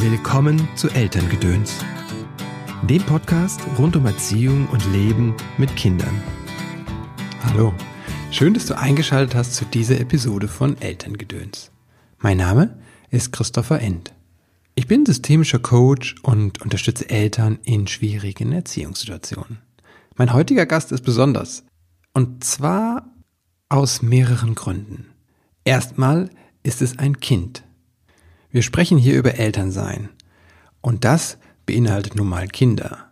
Willkommen zu Elterngedöns, dem Podcast rund um Erziehung und Leben mit Kindern. Hallo, schön, dass du eingeschaltet hast zu dieser Episode von Elterngedöns. Mein Name ist Christopher End. Ich bin systemischer Coach und unterstütze Eltern in schwierigen Erziehungssituationen. Mein heutiger Gast ist besonders. Und zwar aus mehreren Gründen. Erstmal ist es ein Kind. Wir sprechen hier über Elternsein. Und das beinhaltet nun mal Kinder.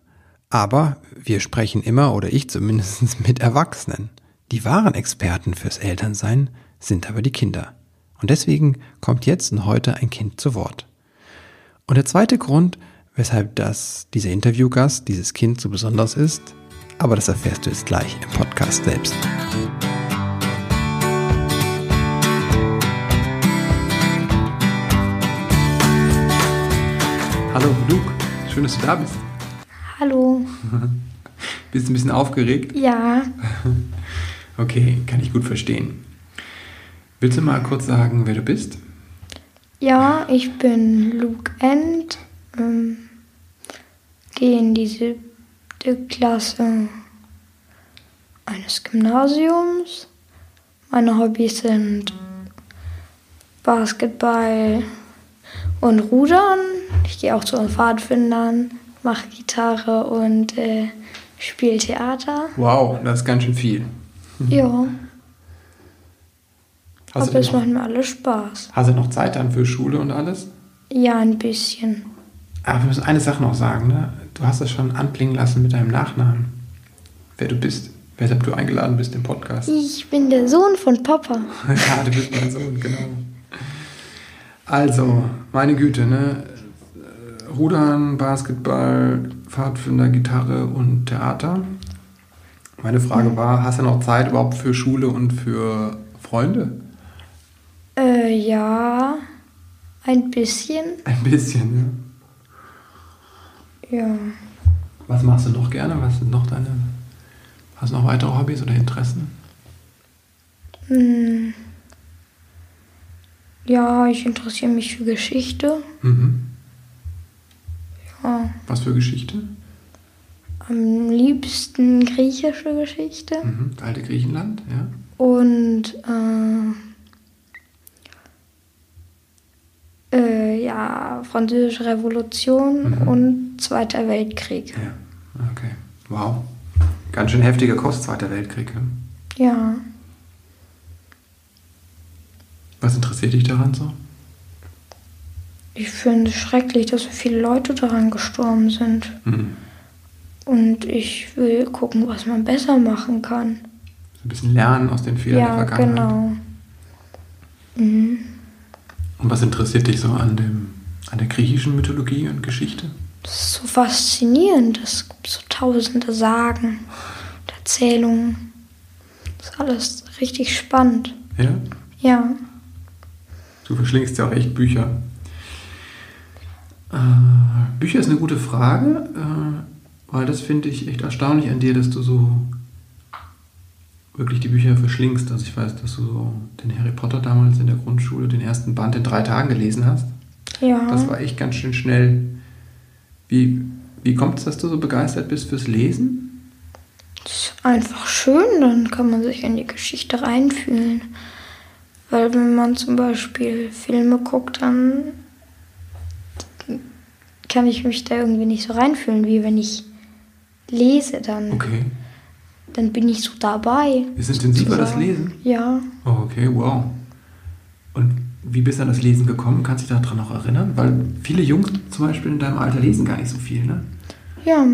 Aber wir sprechen immer, oder ich zumindest, mit Erwachsenen. Die wahren Experten fürs Elternsein sind aber die Kinder. Und deswegen kommt jetzt und heute ein Kind zu Wort. Und der zweite Grund, weshalb das, dieser Interviewgast, dieses Kind so besonders ist, aber das erfährst du jetzt gleich im Podcast selbst. Hallo Luke, schön, dass du da bist. Hallo. bist du ein bisschen aufgeregt? Ja. Okay, kann ich gut verstehen. Willst du mal kurz sagen, wer du bist? Ja, ich bin Luke End, ähm, gehe in die siebte Klasse eines Gymnasiums. Meine Hobbys sind Basketball und Rudern. Ich gehe auch zu den Pfadfindern, mache Gitarre und äh, spiele Theater. Wow, das ist ganz schön viel. Ja. Hast Aber es macht mir alles Spaß. hast du noch Zeit dann für Schule und alles? Ja, ein bisschen. Aber wir müssen eine Sache noch sagen, ne? Du hast es schon anklingen lassen mit deinem Nachnamen. Wer du bist, weshalb du eingeladen bist im Podcast. Ich bin der Sohn von Papa. ja, du bist mein Sohn, genau. Also, meine Güte, ne? Rudern, Basketball, Pfadfinder, Gitarre und Theater. Meine Frage war, hast du noch Zeit überhaupt für Schule und für Freunde? Äh, ja, ein bisschen. Ein bisschen, ja. Ja. Was machst du noch gerne? Was sind noch deine. Hast du noch weitere Hobbys oder Interessen? Hm. Ja, ich interessiere mich für Geschichte. Mhm. Für Geschichte? am liebsten griechische Geschichte. Mhm. Alte Griechenland, ja. Und äh, äh, ja, Französische Revolution Mhm. und Zweiter Weltkrieg. Ja, okay. Wow. Ganz schön heftiger Kost, Zweiter Weltkrieg. Ja? Ja, Was interessiert dich daran so? Ich finde es schrecklich, dass so viele Leute daran gestorben sind. Mhm. Und ich will gucken, was man besser machen kann. So ein bisschen lernen aus den Fehlern der ja, Vergangenheit. genau. Mhm. Und was interessiert dich so an, dem, an der griechischen Mythologie und Geschichte? Das ist so faszinierend. Es gibt so tausende Sagen und Erzählungen. Das ist alles richtig spannend. Ja? Ja. Du verschlingst ja auch echt Bücher. Äh, Bücher ist eine gute Frage, äh, weil das finde ich echt erstaunlich an dir, dass du so wirklich die Bücher verschlingst. Also ich weiß, dass du so den Harry Potter damals in der Grundschule, den ersten Band in drei Tagen gelesen hast. Ja. Das war echt ganz schön schnell. Wie, wie kommt es, dass du so begeistert bist fürs Lesen? Das ist einfach schön, dann kann man sich in die Geschichte reinfühlen. Weil wenn man zum Beispiel Filme guckt, dann kann ich mich da irgendwie nicht so reinfühlen, wie wenn ich lese, dann, Okay. dann bin ich so dabei. Ist intensiver das. Lesen? Ja. Oh, okay, wow. Und wie bist du an das Lesen gekommen? Kannst du dich daran noch erinnern? Weil viele Jungs zum Beispiel in deinem Alter lesen gar nicht so viel, ne? Ja,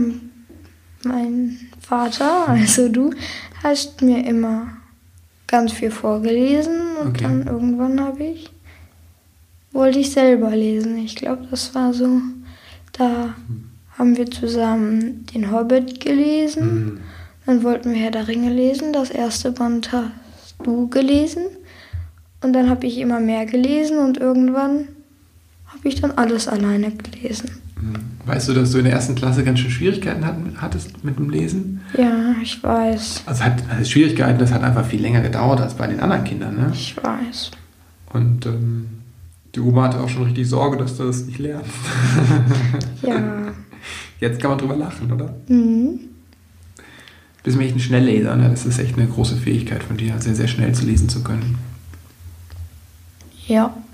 mein Vater, also du, hast mir immer ganz viel vorgelesen und Okay. dann irgendwann habe ich wollte ich selber lesen. Ich glaube, das war so, da haben wir zusammen den Hobbit gelesen. Mhm. Dann wollten wir Herr der Ringe lesen. Das erste Band hast du gelesen. Und dann habe ich immer mehr gelesen und irgendwann habe ich dann alles alleine gelesen. Mhm. Weißt du, dass du in der ersten Klasse ganz schön Schwierigkeiten hat, hattest mit dem Lesen? Ja, ich weiß. Also, hat, also Schwierigkeiten, das hat einfach viel länger gedauert als bei den anderen Kindern, ne? Ich weiß. Und ähm, Die Oma hatte auch schon richtig Sorge, dass du das nicht lernst. Ja. Jetzt kann man drüber lachen, oder? Mhm. Du bist echt ein Schnellleser, ne? Das ist echt eine große Fähigkeit von dir, sehr, sehr schnell zu lesen zu können. Ja.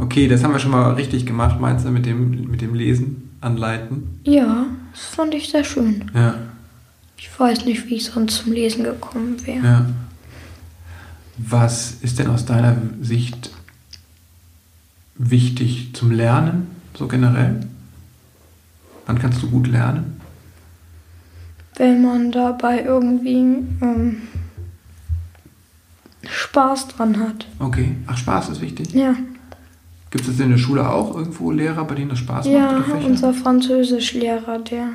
Okay, das haben wir schon mal richtig gemacht, meinst du, mit dem, mit dem Lesen, Anleiten? Ja, das fand ich sehr schön. Ja, Ich weiß nicht, wie ich sonst zum Lesen gekommen wäre. ja. Was ist denn aus deiner Sicht wichtig zum Lernen, so generell? Wann kannst du gut lernen? Wenn man dabei irgendwie ähm, Spaß dran hat. Okay. Ach, Spaß ist wichtig. Ja. Gibt es in der Schule auch irgendwo Lehrer, bei denen das Spaß macht? Ja, oder Fächer? unser Französischlehrer, der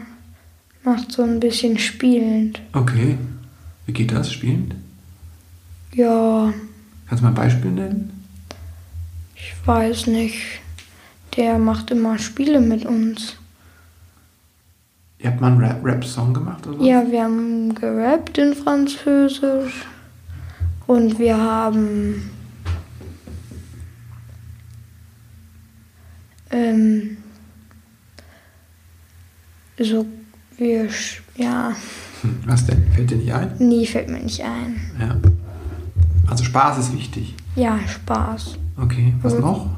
macht so ein bisschen spielend. Okay. Wie geht das, spielend? Ja, Kannst du mal ein Beispiel nennen? ich weiß nicht. Der macht immer Spiele mit uns. Ihr habt mal einen Rap- Rap-Song gemacht oder was? Ja, wir haben gerappt in Französisch. Und wir haben ähm, so wir ja, Hm, Was denn? Fällt dir nicht ein? nie fällt mir nicht ein. Ja. Also Spaß ist wichtig. Ja, Spaß. Okay. Was Mhm. noch?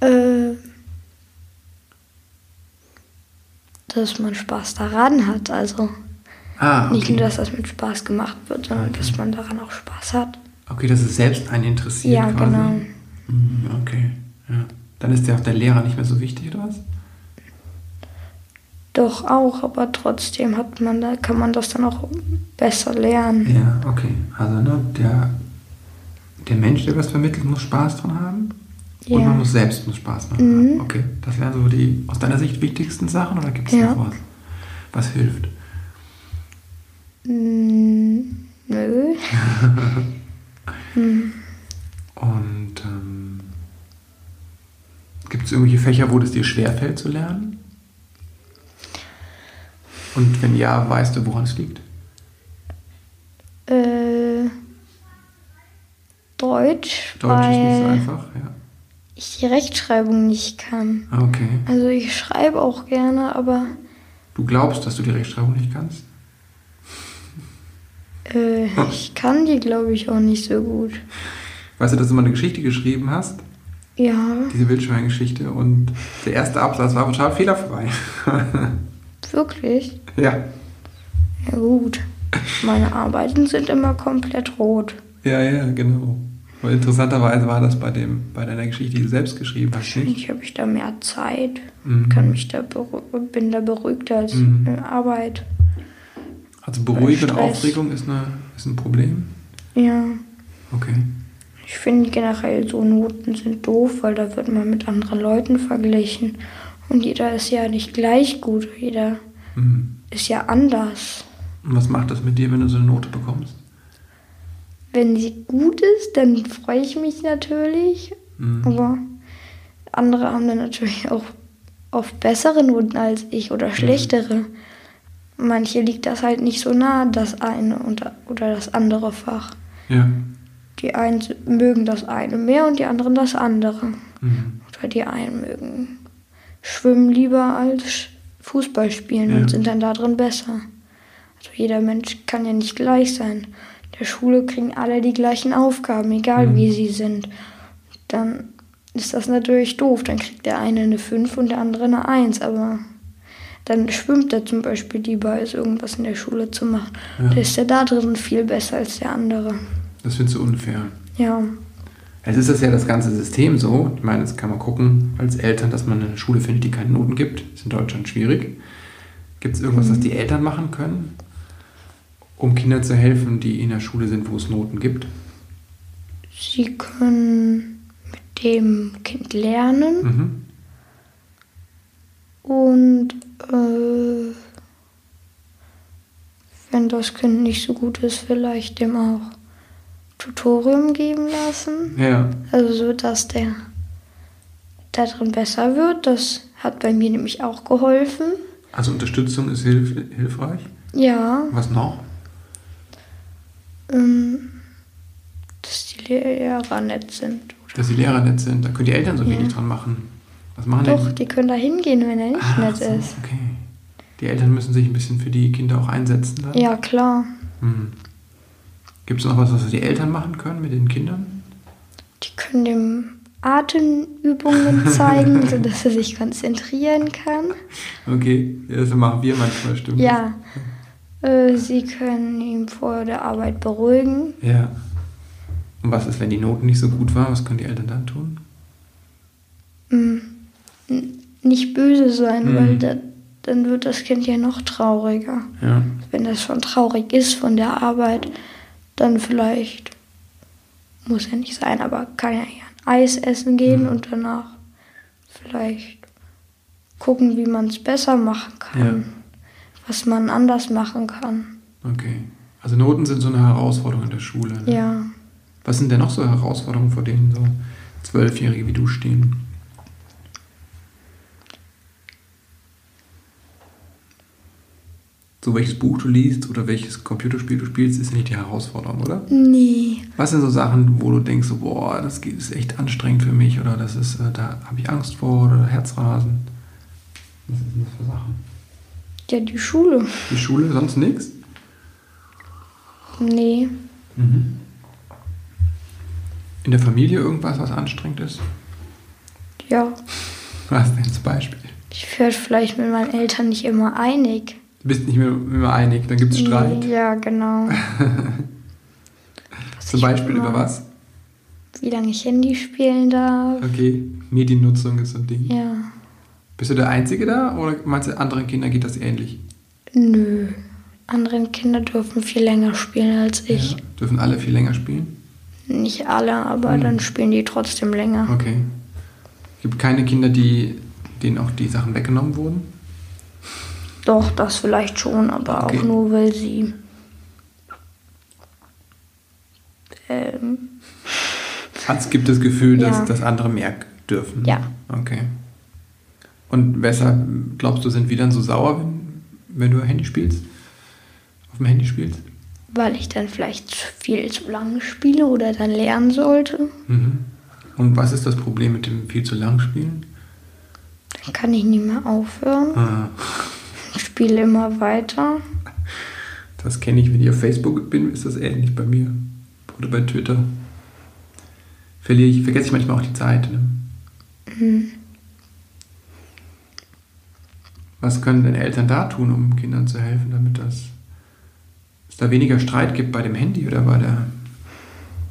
Äh, dass man Spaß daran hat. Also Ah, nicht nur, okay. dass das mit Spaß gemacht wird, sondern Okay. dass man daran auch Spaß hat. Okay, dass es selbst einen interessiert Ja, quasi. genau. Mhm, Okay. Ja. Dann ist ja auch der Lehrer nicht mehr so wichtig, oder was? Doch auch, aber trotzdem hat man da, kann man das dann auch besser lernen. Ja, okay. Also ne, der, der Mensch, der was vermittelt, muss Spaß dran haben. Und Ja. man muss selbst muss Spaß machen. Mhm. Okay. Das wären so die aus deiner Sicht wichtigsten Sachen oder gibt es Ja. noch was? Was hilft? Mm, nö. Hm. Und ähm, gibt es irgendwelche Fächer, wo es dir schwerfällt zu lernen? Und wenn ja, weißt du, woran es liegt? Äh, Deutsch, Deutsch ist nicht so einfach, ja. ich die Rechtschreibung nicht kann. Ah, Okay. Also ich schreibe auch gerne, aber Du glaubst, dass du die Rechtschreibung nicht kannst? äh, ich kann die, glaube ich, auch nicht so gut. Weißt du, dass du mal eine Geschichte geschrieben hast? Ja, Diese Wildschwein-Geschichte und der erste Absatz war total fehlerfrei. wirklich? ja. Ja gut. Meine Arbeiten sind immer komplett rot. Ja, ja, genau. Aber interessanterweise war das bei, dem, bei deiner Geschichte, die du selbst geschrieben hast, nicht? Ich habe ich da mehr Zeit, Mhm. kann mich da bin da beruhigter als Mhm. in Arbeit. Also Beruhigung und. Aufregung ist, eine, ist ein Problem? Ja, Okay. ich finde generell so Noten sind doof, weil da wird man mit anderen Leuten verglichen. Und jeder ist ja nicht gleich gut, jeder Mhm. ist ja anders. Und was macht das mit dir, wenn du so eine Note bekommst? Wenn sie gut ist, dann freue ich mich natürlich. Mhm. Aber andere haben dann natürlich auch oft bessere Noten als ich oder schlechtere. Manche liegt das halt nicht so nah, das eine oder das andere Fach. Ja. Die einen mögen das eine mehr und die anderen das andere. Mhm. Oder die einen mögen schwimmen lieber als Fußball spielen Ja. und sind dann da drin besser. Also jeder Mensch kann ja nicht gleich sein. In der Schule kriegen alle die gleichen Aufgaben, egal Mhm. wie sie sind. Dann ist das natürlich doof. Dann kriegt der eine eine 5 und der andere eine 1. Aber dann schwimmt er zum Beispiel lieber, als irgendwas in der Schule zu machen. Ja. Da ist er da drin viel besser als der andere. Das findest du unfair. Ja, Jetzt ist das ja das ganze System so. Ich meine, jetzt kann man gucken als Eltern, dass man eine Schule findet, die keine Noten gibt. Ist in Deutschland schwierig. Gibt es irgendwas, was die Eltern machen können, um Kindern zu helfen, die in der Schule sind, wo es Noten gibt? sie können mit dem Kind lernen. Mhm. Und äh, wenn das Kind nicht so gut ist, vielleicht dem auch Tutorium geben lassen. Ja. Also so, dass der da drin besser wird. Das hat bei mir nämlich auch geholfen. Also Unterstützung ist hilf hilfreich. Ja, Was noch? ähm, dass die Lehrer nett sind. Dass die Lehrer nett sind. Da können die Eltern so Ja. wenig dran machen. Was machen Doch, denn? die können da hingehen, wenn er nicht Ach nett so, ist. Okay. Die Eltern müssen sich ein bisschen für die Kinder auch einsetzen. Dann? Ja, klar. Hm. Gibt es noch was, was die Eltern machen können mit den Kindern? Die können dem Atemübungen zeigen, sodass er sich konzentrieren kann. Okay, das machen wir manchmal, stimmt. Ja. Äh, sie können ihn vor der Arbeit beruhigen. Ja. Und was ist, wenn die Noten nicht so gut waren? Was können die Eltern dann tun? N- Nicht böse sein, Mhm. weil da, dann wird das Kind ja noch trauriger. Ja. Wenn das schon traurig ist von der Arbeit, dann vielleicht, muss ja nicht sein, aber kann ja ein Eis essen gehen Mhm. und danach vielleicht gucken, wie man es besser machen kann. Ja. Was man anders machen kann. Okay. Also Noten sind so eine Herausforderung in der Schule. Ne? Ja. Was sind denn noch so Herausforderungen, vor denen so Zwölfjährige wie du stehen? So welches Buch du liest oder welches Computerspiel du spielst, ist ja nicht die Herausforderung, oder? Nee. Was sind so Sachen, wo du denkst, so, boah, das ist echt anstrengend für mich oder das ist, äh, da habe ich Angst vor oder Herzrasen? Was sind das für Sachen? Ja, die Schule. Die Schule, sonst nichts? Nee. Mhm. In der Familie irgendwas, was anstrengend ist? Ja. Was denn zum Beispiel? Ich werde vielleicht mit meinen Eltern nicht immer einig. Du bist nicht mehr immer einig, dann gibt es Streit. Ja, genau. Zum Beispiel über was? Wie lange ich Handy spielen darf. Okay, Mediennutzung ist so ein Ding. Ja. Bist du der Einzige da oder meinst du, anderen Kindern geht das ähnlich? Nö. Andere Kinder dürfen viel länger spielen als ich. Ja. Dürfen alle viel länger spielen? Nicht alle, aber Hm. dann spielen die trotzdem länger. Okay. Gibt keine Kinder, die, denen auch die Sachen weggenommen wurden? Doch, das vielleicht schon, aber Okay. auch nur, weil sie. Ähm, Hat's, gibt das Gefühl, dass, Ja. dass andere mehr dürfen? Ja. Okay. Und weshalb glaubst du, sind wir dann so sauer, wenn, wenn du Handy spielst? Auf dem Handy spielst? weil ich dann vielleicht viel zu lange spiele oder dann lernen sollte. Mhm. Und was ist das Problem mit dem viel zu lang Spielen? Dann kann ich nicht mehr aufhören. Ah, spiele immer weiter. das kenne ich, wenn ich auf Facebook bin, ist das ähnlich bei mir. Oder bei Twitter. Verliere ich, vergesse ich manchmal auch die Zeit. Ne? Mhm. Was können denn Eltern da tun, um Kindern zu helfen, damit das es da weniger Streit gibt bei dem Handy oder bei der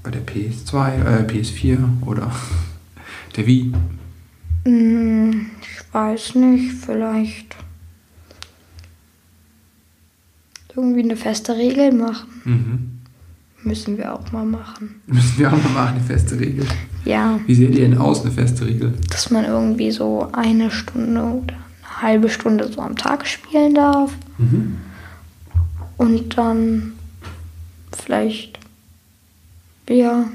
bei der PS2, äh, PS4 oder der Wii? Hm, Ich weiß nicht, vielleicht irgendwie eine feste Regel machen. Mhm. Müssen wir auch mal machen. Müssen wir auch mal machen, eine feste Regel. Ja, Wie seht ihr denn aus, eine feste Regel? dass man irgendwie so eine Stunde oder eine halbe Stunde so am Tag spielen darf. Mhm. Und dann vielleicht, ja,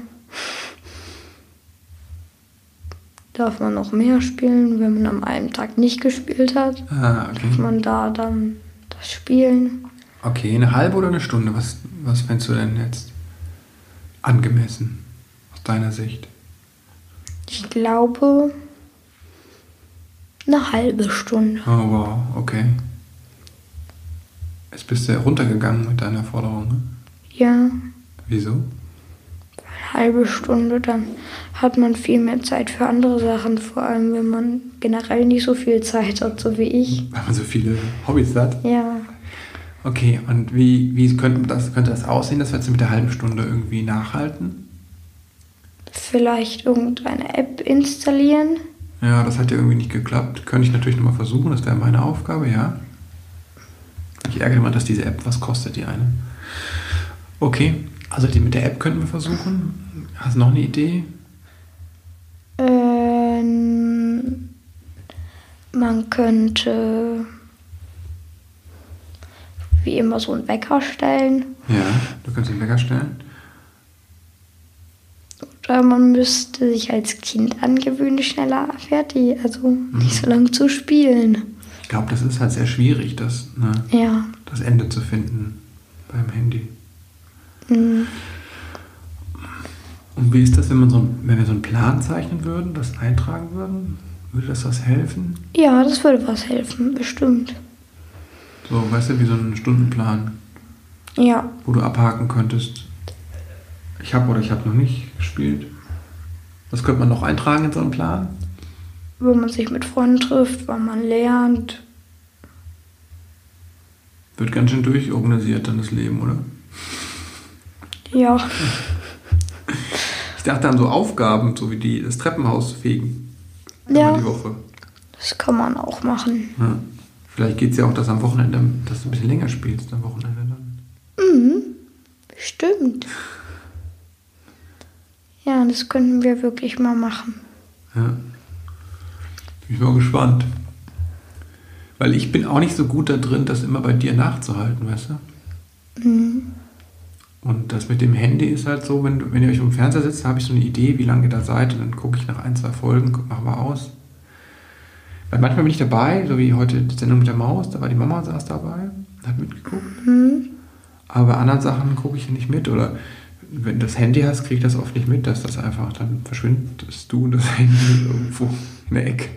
darf man noch mehr spielen, wenn man am einen Tag nicht gespielt hat. Ah, Darf okay. man da dann das spielen. Okay, eine halbe oder eine Stunde? Was, was fändest du denn jetzt angemessen aus deiner Sicht? Ich glaube, eine halbe Stunde. Oh wow, okay. Jetzt bist du ja runtergegangen mit deiner Forderung, ne? Ja, Wieso? eine halbe Stunde, dann hat man viel mehr Zeit für andere Sachen, vor allem wenn man generell nicht so viel Zeit hat, so wie ich. Weil man so viele Hobbys hat. Ja, Okay, und wie, wie könnte, das, könnte das aussehen, dass wir jetzt mit der halben Stunde irgendwie nachhalten? vielleicht irgendeine App installieren. Ja, das hat ja irgendwie nicht geklappt. Könnte ich natürlich nochmal versuchen, das wäre meine Aufgabe, ja. Ich ärgere mich, dass diese App, was kostet die eine? Okay, also die mit der App könnten wir versuchen. Hast du noch eine Idee? Ähm, man könnte wie immer so einen Wecker stellen. Ja, du kannst den Wecker stellen. Oder man müsste sich als Kind angewöhnen, schneller fertig, also nicht so lange zu spielen. Ich glaube, das ist halt sehr schwierig, das, ne, Ja. das Ende zu finden beim Handy. mm. Und wie ist das, wenn, man so, wenn wir so einen Plan zeichnen würden, das eintragen würden? Würde das was helfen? Ja, das würde was helfen, bestimmt. So, weißt du, wie so ein Stundenplan, Ja, wo du abhaken könntest. Ich habe oder ich habe noch nicht gespielt. Was könnte man noch eintragen in so einen Plan? wenn man sich mit Freunden trifft, wann man lernt. Wird ganz schön durchorganisiert dann das Leben, oder? Ja, Ich dachte an so Aufgaben, so wie die, das Treppenhaus fegen. Ja. Die Woche. das kann man auch machen. Ja. Vielleicht geht es ja auch, dass am Wochenende, dass du ein bisschen länger spielst am Wochenende dann. Mhm, stimmt. Ja, das könnten wir wirklich mal machen. Ja. Bin ich mal gespannt. Weil ich bin auch nicht so gut da drin, das immer bei dir nachzuhalten, weißt du? Mhm. Und das mit dem Handy ist halt so, wenn, wenn ihr euch um den Fernseher sitzt, habe ich so eine Idee, wie lange ihr da seid und dann gucke ich nach ein, zwei Folgen, guck- mach mal aus. Weil manchmal bin ich dabei, so wie heute die Sendung mit der Maus, da war die Mama saß dabei, hat mitgeguckt. Mhm. Aber bei anderen Sachen gucke ich nicht mit. Oder wenn du das Handy hast, kriege ich das oft nicht mit, dass das einfach, dann verschwindest du und das Handy irgendwo in der Ecke.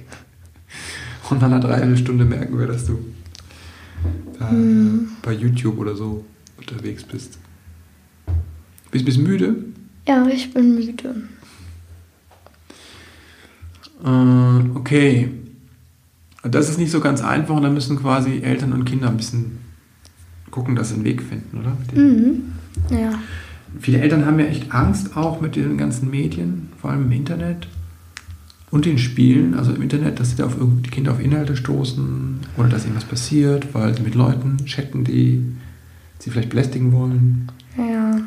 Und nach einer Dreiviertelstunde merken wir, dass du da bei YouTube oder so unterwegs bist. Bist du bisschen müde? Ja, ich bin müde. Äh, okay. Das ist nicht so ganz einfach und da müssen quasi Eltern und Kinder ein bisschen gucken, dass sie einen Weg finden, oder? Mhm. Ja. Viele Eltern haben ja echt Angst auch mit den ganzen Medien, vor allem im Internet und den Spielen. Also im Internet, dass sie da auf die Kinder auf Inhalte stoßen oder dass irgendwas passiert, weil sie mit Leuten chatten, die sie vielleicht belästigen wollen. Ja.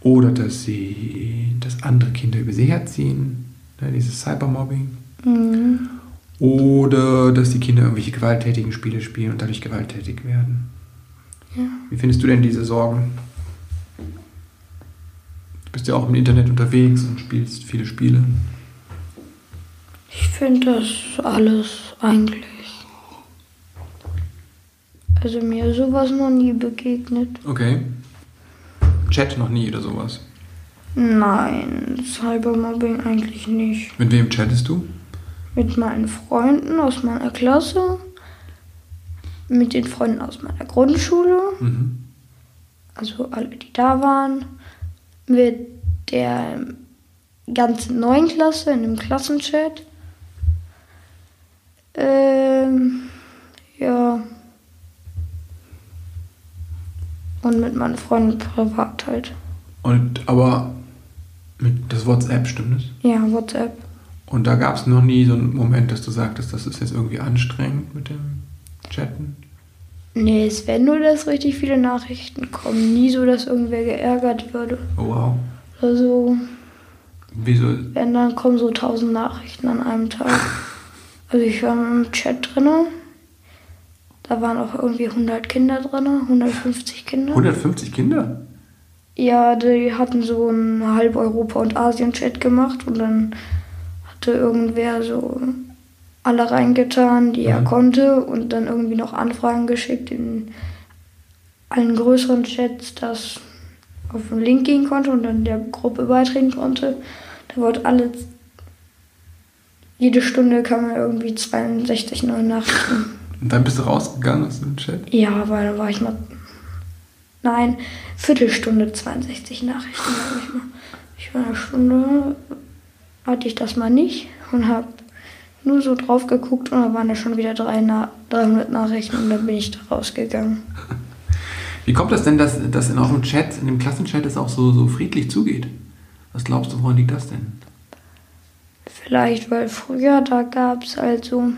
Oder dass sie, dass andere Kinder über sie herziehen, ne, dieses Cybermobbing. Mhm. Oder dass die Kinder irgendwelche gewalttätigen Spiele spielen und dadurch gewalttätig werden. Ja. Wie findest du denn diese Sorgen? Du bist ja auch im Internet unterwegs und spielst viele Spiele. Ich finde das alles eigentlich. Also mir ist sowas noch nie begegnet. Okay. Chat noch nie oder sowas. Nein, Cybermobbing eigentlich nicht. Mit wem chattest du? Mit meinen Freunden aus meiner Klasse, mit den Freunden aus meiner Grundschule, Mhm. also alle, die da waren, mit der ganzen neuen Klasse in dem Klassenchat. Ähm, ja. Und mit meinen Freunden privat halt. Und aber mit das WhatsApp stimmt es? Ja, WhatsApp. Und da gab es noch nie so einen Moment, dass du sagtest, das ist jetzt irgendwie anstrengend mit dem Chatten. Nee, es werden nur, dass richtig viele Nachrichten kommen. Nie so, dass irgendwer geärgert würde. Oh wow. Also, Wieso? wenn dann kommen so tausend Nachrichten an einem Tag. Also ich war im Chat drinne. Da waren auch irgendwie 100 Kinder drinne, 150 Kinder. 150 Kinder? Ja, die hatten so einen halb Europa- und Asien-Chat gemacht und dann hatte irgendwer so alle reingetan, die er Mhm. konnte und dann irgendwie noch Anfragen geschickt in allen größeren Chats, dass auf den Link gehen konnte und dann der Gruppe beitreten konnte. Da wurde alle jede Stunde kamen irgendwie 62 neue Nachrichten. Und dann bist du rausgegangen aus dem Chat? Ja, weil da war ich mal. Nein, Viertelstunde 62 Nachrichten, ich mal. Ich war eine Stunde, hatte ich das mal nicht und habe nur so drauf geguckt und da waren da schon wieder drei Na 300 Nachrichten und dann bin ich da rausgegangen. Wie kommt das denn, dass, dass in eurem Chat, in dem Klassenchat es auch so, so friedlich zugeht? Was glaubst du, woran liegt das denn? Vielleicht, weil früher, da gab es halt so,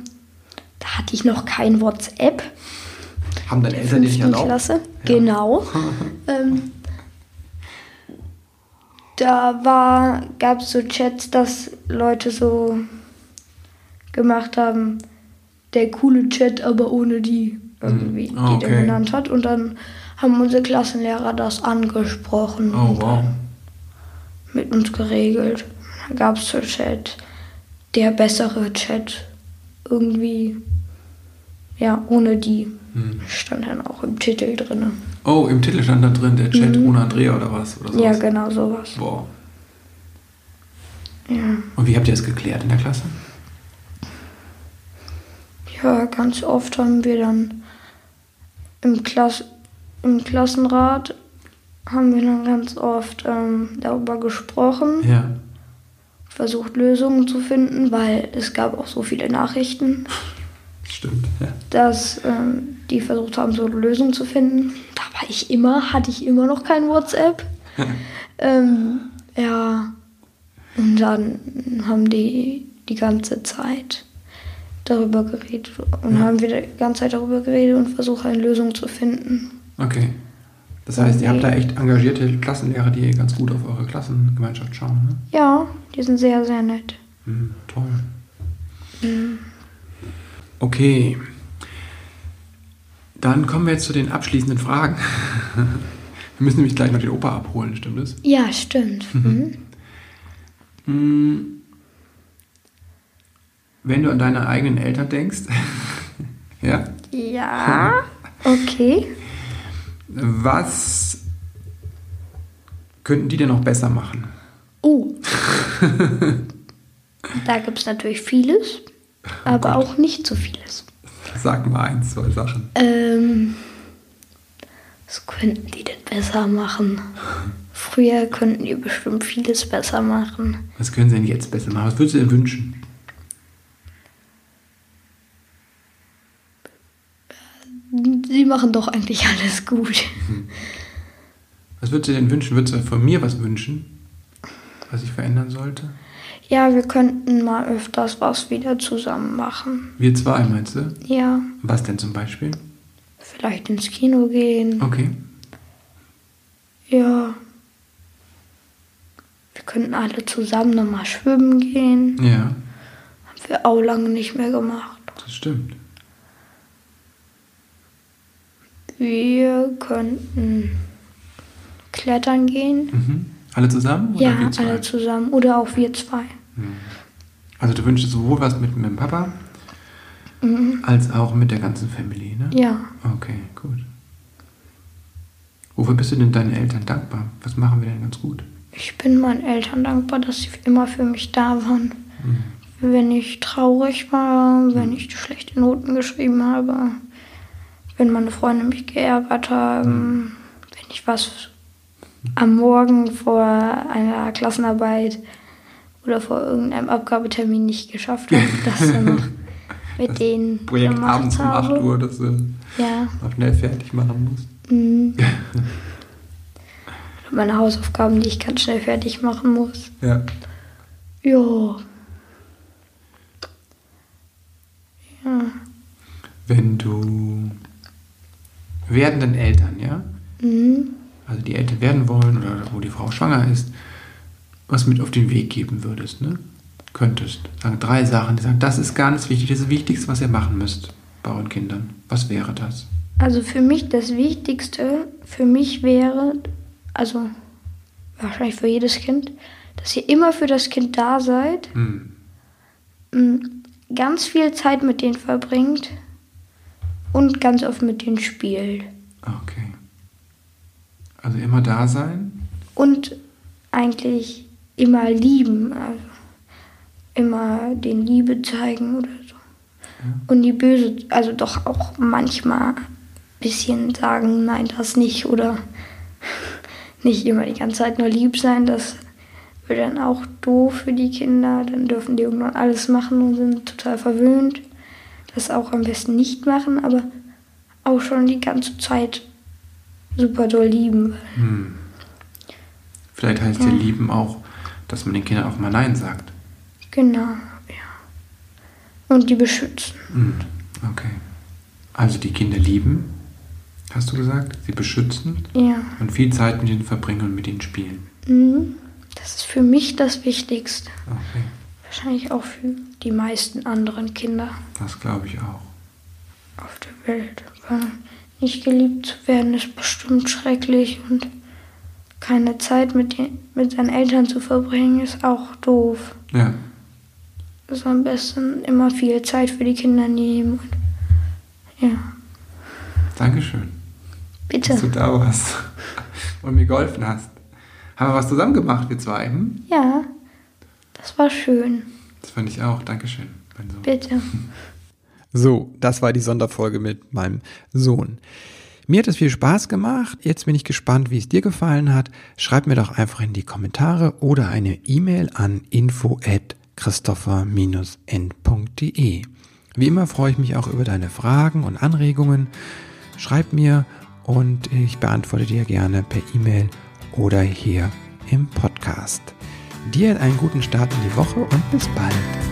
da hatte ich noch kein WhatsApp. Haben deine Eltern fünften erlaubt? Klasse. Ja. Genau. ähm, da war, gab es so Chats, dass Leute so gemacht haben, der coole Chat, aber ohne die irgendwie, Ah, die der okay. genannt hat. Und dann haben unsere Klassenlehrer das angesprochen Oh, und wow. mit uns geregelt. Da gab es so Chat, der bessere Chat, irgendwie, ja, ohne die. Hm. Stand dann auch im Titel drin. Oh, im Titel stand da drin, der Chat ohne Andrea oder was? Oder Mhm. Ja, sowas. genau sowas. Boah. Ja. Und wie habt ihr das geklärt in der Klasse? Ja, ganz oft haben wir dann im, Klass im Klassenrat haben wir dann ganz oft ähm, darüber gesprochen, Ja. versucht Lösungen zu finden, weil es gab auch so viele Nachrichten, Stimmt, ja. dass ähm, die versucht haben, so eine Lösung zu finden. Da war ich immer, hatte ich immer noch kein WhatsApp. ähm, ja, und dann haben die die ganze Zeit darüber geredet und Ja. haben wir die ganze Zeit darüber geredet und versucht, eine Lösung zu finden. Okay. Das heißt, ihr habt da echt engagierte Klassenlehrer, die ganz gut auf eure Klassengemeinschaft schauen, ne? Ja, die sind sehr, sehr nett. Mhm, toll. Okay. Dann kommen wir jetzt zu den abschließenden Fragen. Wir müssen nämlich gleich noch den Opa abholen, stimmt das? Ja, stimmt. Mhm. Mm. Wenn du an deine eigenen Eltern denkst, ja, Ja, okay. was könnten die denn noch besser machen? Oh. da gibt es natürlich vieles, aber auch nicht so vieles. Sag mal eins, zwei Sachen. Ähm, was könnten die denn besser machen? Früher könnten die bestimmt vieles besser machen. Was können sie denn jetzt besser machen? Was würdest du denn wünschen? Sie machen doch eigentlich alles gut. Was würdest du denn wünschen? Würdest du von mir was wünschen, was ich verändern sollte? Ja, wir könnten mal öfters was wieder zusammen machen. Wir zwei, meinst du? Ja, Was denn zum Beispiel? vielleicht ins Kino gehen. Okay. Ja. Wir könnten alle zusammen nochmal schwimmen gehen. Ja, Haben wir auch lange nicht mehr gemacht. das stimmt. Wir könnten klettern gehen. Mhm. Alle zusammen? Oder ja, wir zwei? alle zusammen. Oder auch wir zwei. Also du wünschst sowohl was mit meinem Papa Mhm. als auch mit der ganzen Family, ne? Ja. Okay, gut. Wofür bist du denn deinen Eltern dankbar? Was machen wir denn ganz gut? Ich bin meinen Eltern dankbar, dass sie immer für mich da waren. Wenn ich traurig war, wenn ich schlechte Noten geschrieben habe, wenn meine Freunde mich geärgert haben, wenn ich was am Morgen vor einer Klassenarbeit oder vor irgendeinem Abgabetermin nicht geschafft habe, das dann noch mit denen Projekt abends um 8 habe. Uhr, das du Ja. noch schnell fertig machen musst. Mhm. Meine Hausaufgaben, die ich ganz schnell fertig machen muss. Ja. Ja. Ja. Wenn du werdenden Eltern, ja? Mhm. Also die Eltern werden wollen oder wo die Frau schwanger ist, was mit auf den Weg geben würdest, ne? Könntest. Sagen drei Sachen, die sagen, das ist ganz wichtig, das ist das Wichtigste, was ihr machen müsst bei euren Kindern. Was wäre das? Also für mich das Wichtigste, für mich wäre, also wahrscheinlich für jedes Kind, dass ihr immer für das Kind da seid, Hm. m, ganz viel Zeit mit denen verbringt und ganz oft mit denen spielt. Okay. Also immer da sein. Und eigentlich immer lieben, also immer den Liebe zeigen oder so. Und die böse, also doch auch manchmal ein bisschen sagen, nein, das nicht oder nicht immer die ganze Zeit nur lieb sein, das wird dann auch doof für die Kinder, dann dürfen die irgendwann alles machen und sind total verwöhnt. Das auch am besten nicht machen, aber auch schon die ganze Zeit super doll lieben. Hm. Vielleicht heißt ja lieben auch, dass man den Kindern auch mal Nein sagt. Genau, ja. Und die beschützen. Hm. Okay. Also die Kinder lieben, hast du gesagt? Sie beschützen Ja. und viel Zeit mit ihnen verbringen und mit ihnen spielen. Mhm. Das ist für mich das Wichtigste. Okay. Wahrscheinlich auch für die meisten anderen Kinder Das glaube ich auch. auf der Welt. Weil nicht geliebt zu werden ist bestimmt schrecklich und keine Zeit mit, mit seinen Eltern zu verbringen ist auch doof. Ja. Also am besten immer viel Zeit für die Kinder nehmen. Und, ja, Dankeschön, bitte. dass du da warst und mir geholfen hast. Haben wir was zusammen gemacht, wir zwei? Hm? Ja, Das war schön. Das fand ich auch. Dankeschön. Bitte. So, das war die Sonderfolge mit meinem Sohn. Mir hat es viel Spaß gemacht. Jetzt bin ich gespannt, wie es dir gefallen hat. Schreib mir doch einfach in die Kommentare oder eine E-Mail an info at christopher-n.de. Wie immer freue ich mich auch über deine Fragen und Anregungen. Schreib mir und ich beantworte dir gerne per E-Mail oder hier im Podcast. Dir einen guten Start in die Woche und bis bald.